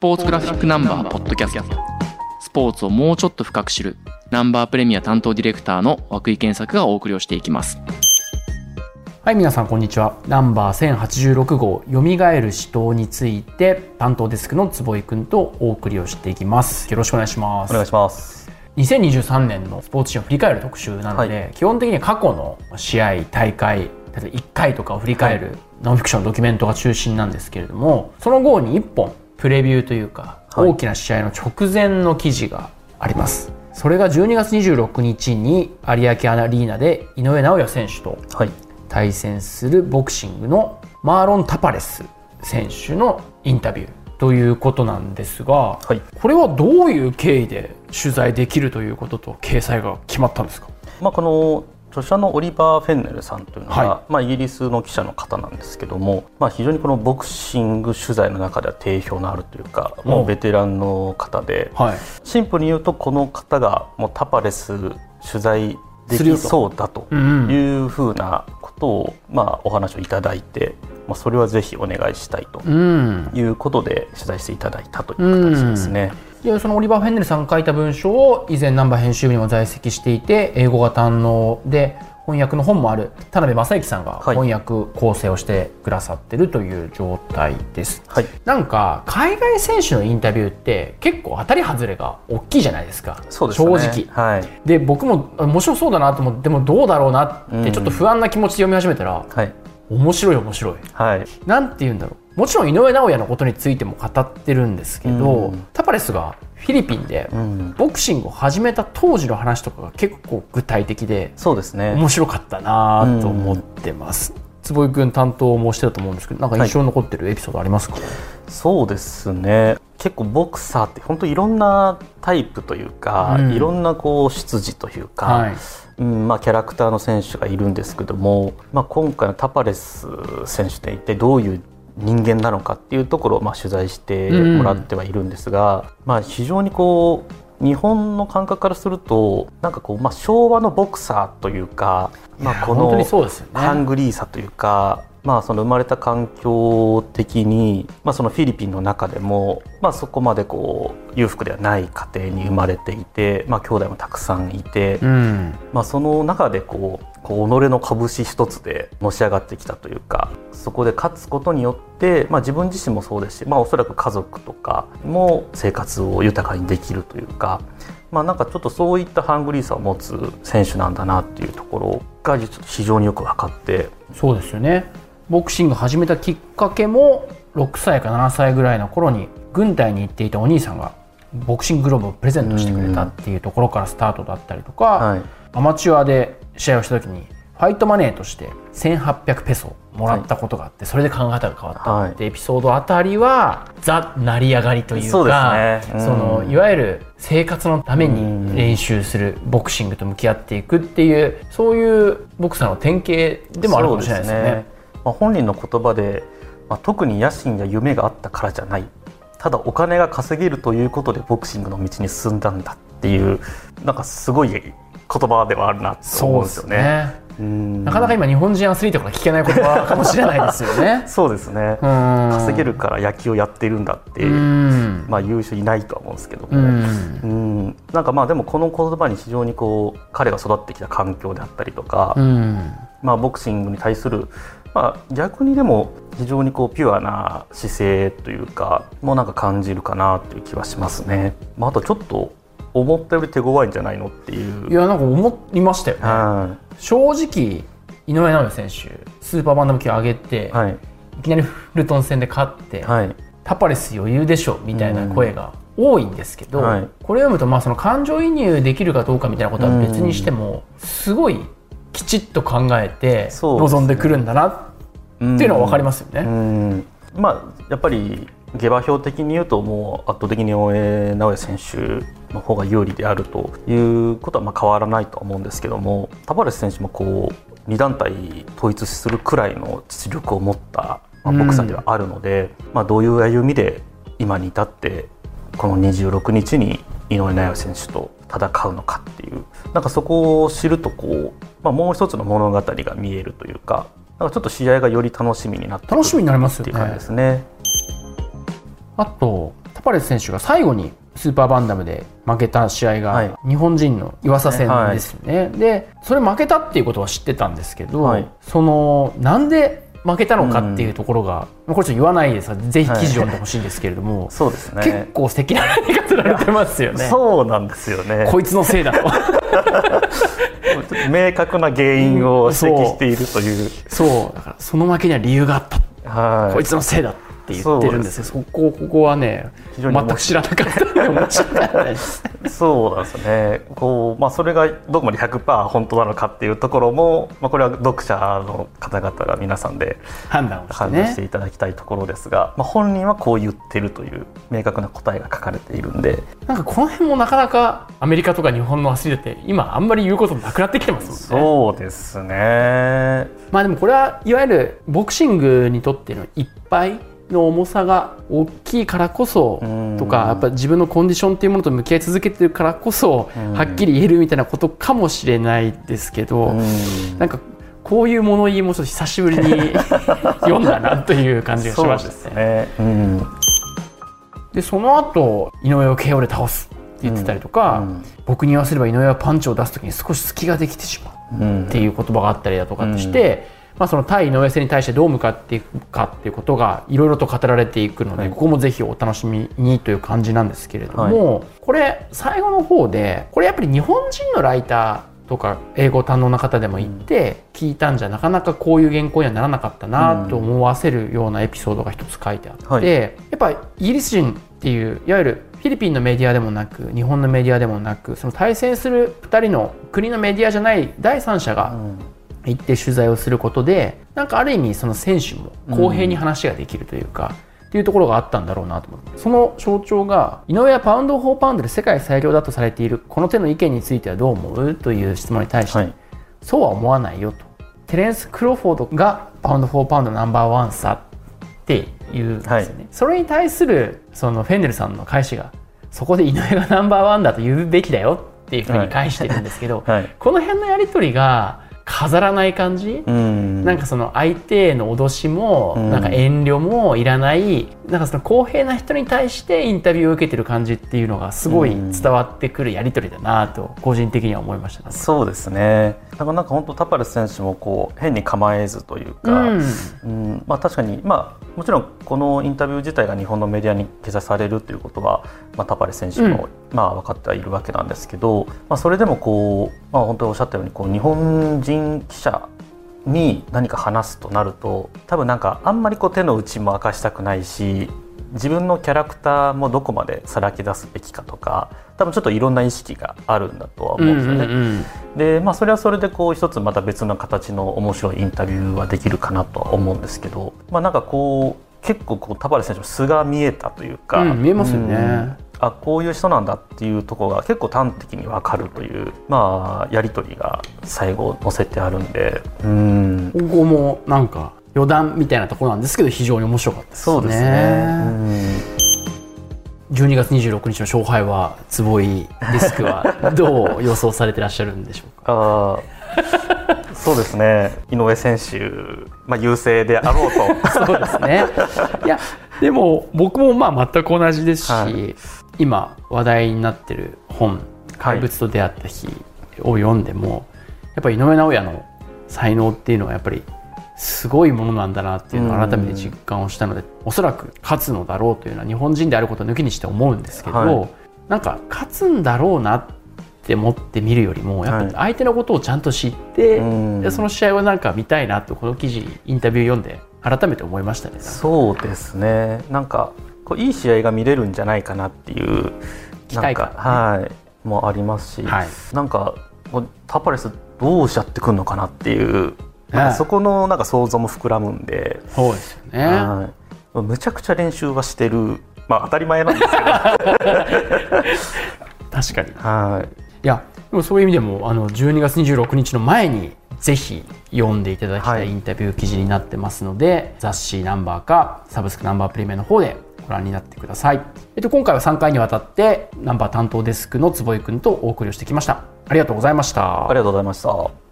ポーツグラフィックナンバーポッドキャストスポーツをもうちょっと深く知るナンバープレミア担当ディレクターの涌井健作がお送りをしていきますはい、皆さんこんにちは。ナンバー1086号、蘇る死闘について、担当デスクの坪井くんとお送りをしていきます。よろしくお願いします。お願いします。2023年のスポーツシーンを振り返る特集なので、はい基本的には過去の試合、大会、例えば1回とかを振り返る、ノンフィクション、ドキュメントが中心なんですけれども、その後に1本、プレビューというか、はい大きな試合の直前の記事があります。それが12月26日に有明アリーナで井上尚弥選手とはい。対戦するボクシングのマーロン・タパレス選手のインタビューということなんですが、はい。これはどういう経緯で取材できるということと掲載が決まったんですか？まあこの著者のオリバー・フェンネルさんというのは、はまあイギリスの記者の方なんですけども、まあ非常にこのボクシング取材の中では定評のあるというか、もうベテランの方で、はい。シンプルに言うとこの方がもうタパレス取材できそうだとうんうん。いうふうなことを、まあお話をいただいて、まあそれはぜひお願いしたいとうん。いうことで取材していただいたという形ですね。でそのオリバー・フェンネルさんが書いた文章を以前ナンバー編集部にも在籍していて英語が堪能で翻訳の本もある田辺正幸さんがはい翻訳構成をしてくださってるという状態です。はい。なんか海外選手のインタビューって結構当たり外れが大きいじゃないですかそうですね。正直はい。で僕も面白そうだなと思ってでもどうだろうなってちょっと不安な気持ちで読み始めたら、はい。面白い面白いはい。なんて言うんだろうもちろん井上尚弥のことについても語ってるんですけど、うんタパレスがフィリピンでうん。ボクシングを始めた当時の話とかが結構具体的でそうですね。面白かったなと思ってます、坪井君担当もしてたと思うんですけどなんか印象に残ってるエピソードありますか、そうですね。結構ボクサーって本当いろんなタイプというか、うんいろんなこう出自というか、はいうんまあ、キャラクターの選手がいるんですけども、まあ、今回のタパレス選手って一体どういう人間なのかっていうところをまあ取材してもらってはいるんですが、まあ、非常にこう日本の感覚からするとなんかこう、まあ、昭和のボクサーというか、まあ、このそうですよね。ハングリーさというか、まあ、その生まれた環境的に、まあ、そのフィリピンの中でも、まあ、そこまでこう裕福ではない家庭に生まれていて、まあ、兄弟もたくさんいて、うん。まあ、その中でこうこう己の拳一つでのし上がってきたというかそこで勝つことによって、まあ、自分自身もそうですし、まあ、おそらく家族とかも生活を豊かにできるというか、まあ、なんかちょっとそういったハングリーさを持つ選手なんだなっていうところが非常によく分かって。そうですよねボクシング始めたきっかけも6歳か7歳ぐらいの頃に軍隊に行っていたお兄さんがボクシンググローブをプレゼントしてくれたっていうところからスタートだったりとか、はい。アマチュアで試合をした時にファイトマネーとして1800ペソもらったことがあって、それで考え方が変わったってエピソードあたりは、ザ成り上がりというかそのいわゆる生活のために練習するボクシングと向き合っていくっていうそういうボクサーの典型でもあるかもしれないですよね。まあ、本人の言葉で、まあ、特に野心や夢があったからじゃない。ただお金が稼げるということでボクシングの道に進んだんだっていうなんかすごい言葉ではあるなと思うんですよね。うん。なかなか今日本人アスリートから聞けない言葉かもしれないですよね。そうですね。稼稼げるから野球をやってるんだって、うん。まあ、言う人いないとは思うんですけども、うん。うん。なんかまあでもこの言葉に非常にこう彼が育ってきた環境であったりとか、うん。まあ、ボクシングに対する、まあ、逆にでも非常にこうピュアな姿勢というかもうなんか感じるかなという気はしますね。まあ、あとちょっと思ったより手強いんじゃないのっていう。いやなんか思いましたよね。は正直井上尚弥選手スーパーバンダム級上げて、い、はい、い、きなりフルトン戦で勝って、はい、タパレス余裕でしょみたいな声が多いんですけど、はい。これ読むとまあその感情移入できるかどうかみたいなことは別にしても、すごいきちっと考えてそうですね。臨んでくるんだなっっていうのは分かりますよね。うんまあやっぱり下馬評的に言うともう圧倒的に大江直哉選手の方が有利であるということはまあ変わらないとは思うんですけどもタバレス選手もこう2団体統一するくらいの実力を持った、まあ、ボクサーではあるので、まあ、どういう歩みで今に至ってこの26日に井上尚弥選手と戦うのかっていうなんかそこを知るとこう、まあ、もう一つの物語が見えるというかかちょっと試合がより楽しみになって楽しみになりますよっていう感じねですね。あとタパレス選手が最後にスーパーバンダムで負けた試合はい。が日本人の岩佐戦ですよね。でそれ負けたっていうことは知ってたんですけど、はい。そのなんで負けたのかっていうところが、これちょっと言わないですがぜひ記事読んでほしいんですけれども、そうです結ね構素敵な何かられてますよね。そうなんですよね。こいつのせいだと 明確な原因を指摘しているという、そう。だからその負けには理由があった、はい、こいつのせいだ。って言ってるんですよ。そこここはね全く知らなかったので面白かった。ですそうなんですね。こう、まあ、それがどこまで100%本当なのかっていうところも、まあ、これは読者の方々が皆さんで判断をして判断してねいただきたいところですが、まあ、本人はこう言ってるという明確な答えが書かれているんで。なんかこの辺もなかなかアメリカとか日本のアスリートって今あんまり言うことなくなってきてますもんね。そうですね。まあでもこれはいわゆるボクシングにとってのいっぱいの重さが大きいからこそうん。とかやっぱ自分のコンディションっていうものと向き合い続けてるからこそうん。はっきり言えるみたいなことかもしれないですけどうん。なんかこういう物言いもちょっと久しぶりに 読んだなという感じがしましそうですたね。ね、うん。でその後井上を KO で倒すって言ってたりとか、僕に言わせれば井上はパンチを出す時に少し隙ができてしまううんっていう言葉があったりだとかして、まあ、その対井上戦に対してどう向かっていくかっていうことがいろいろと語られていくので、はい。ここもぜひお楽しみにという感じなんですけれども、これ最後の方でこれやっぱり日本人のライターとか英語堪能な方でも言って聞いたんじゃなかなかこういう原稿にはならなかったなと思わせるようなエピソードが一つ書いてあって、はい。やっぱイギリス人っていういわゆるフィリピンのメディアでもなく日本のメディアでもなくその対戦する2人の国のメディアじゃない第三者が行って取材をすることでなんかある意味その選手も公平に話ができるというか、っていうところがあったんだろうなと思ってその象徴が井上はパウンド・フォー・パウンドで世界最強だとされているこの手の意見についてはどう思う？という質問に対して、はい。そうは思わないよと。テレンス・クロフォードがパウンド・フォー・パウンドナンバーワンさって言うんですよね、はい。それに対するそのフェンネルさんの返しがそこで井上がナンバーワンだと言うべきだよっていうふうに返してるんですけど、はい。この辺のやり取りが飾らない感じ、うん。なんかその相手への脅しも、うん。なんか遠慮もいらないなんかその公平な人に対してインタビューを受けてる感じっていうのがすごい伝わってくるやり取りだなと個人的には思いましたね。そうですね。だからなんか本当タパレス選手もこう変に構えずというか、うん。うん。まあ、確かに、まあ、もちろんこのインタビュー自体が日本のメディアに掲載されるということは、まあ、タパレス選手も、まあ、分かってはいるわけなんですけど、まあ、それでもこう、まあ、本当におっしゃったようにこう日本人記者に何か話すとなると多分なんかあんまりこう手の内も明かしたくないし自分のキャラクターもどこまでさらけ出すべきかとか多分ちょっといろんな意識があるんだとは思うんですよね。うんうんうんでまあそれはそれでこう一つまた別の形の面白いインタビューはできるかなとは思うんですけどまあなんかこう結構こうタバレス選手の素が見えたというか、うん見えますよね。うんあこういう人なんだっていうところが結構端的に分かるというまあやり取りが最後載せてあるんで。うん。ここもなんか余談みたいなところなんですけど非常に面白かったですね。そうですね。12月26日の勝敗は坪井デスクはどう予想されてらっしゃるんでしょうか？そうですね。井上選手、まあ、優勢であろうと。そうですね。いやでも僕もまあ全く同じですし、はい今話題になってる本「怪物と出会った日」を読んでもやっぱり井上尚弥の才能っていうのはやっぱりすごいものなんだなっていうのを改めて実感をしたのでおそらく勝つのだろうというのは日本人であることを抜きにして思うんですけど、はい。なんか勝つんだろうなって思って見るよりもやっぱり相手のことをちゃんと知って、うん。でその試合をなんか見たいなとこの記事インタビュー読んで改めて思いましたね。そうですね。なんかこういい試合が見れるんじゃないかなっていう期待感。はいもありますし、はい。なんかタパレスどうしちゃってくるのかなっていう、なんはいかそこのなんか想像も膨らむんで、そうですよね。はい。むちゃくちゃ練習はしてる。まあ当たり前なんですけど。確かに。いはい。や、でもそういう意味でも、あの12月26日の前に。ぜひ読んでいただきたはい。いインタビュー記事になってますので、雑誌ナンバーかサブスクナンバープレミアの方でご覧になってください。えっと今回は3回にわたってナンバー担当デスクの坪井くんとお送りをしてきました。ありがとうございました。ありがとうございました。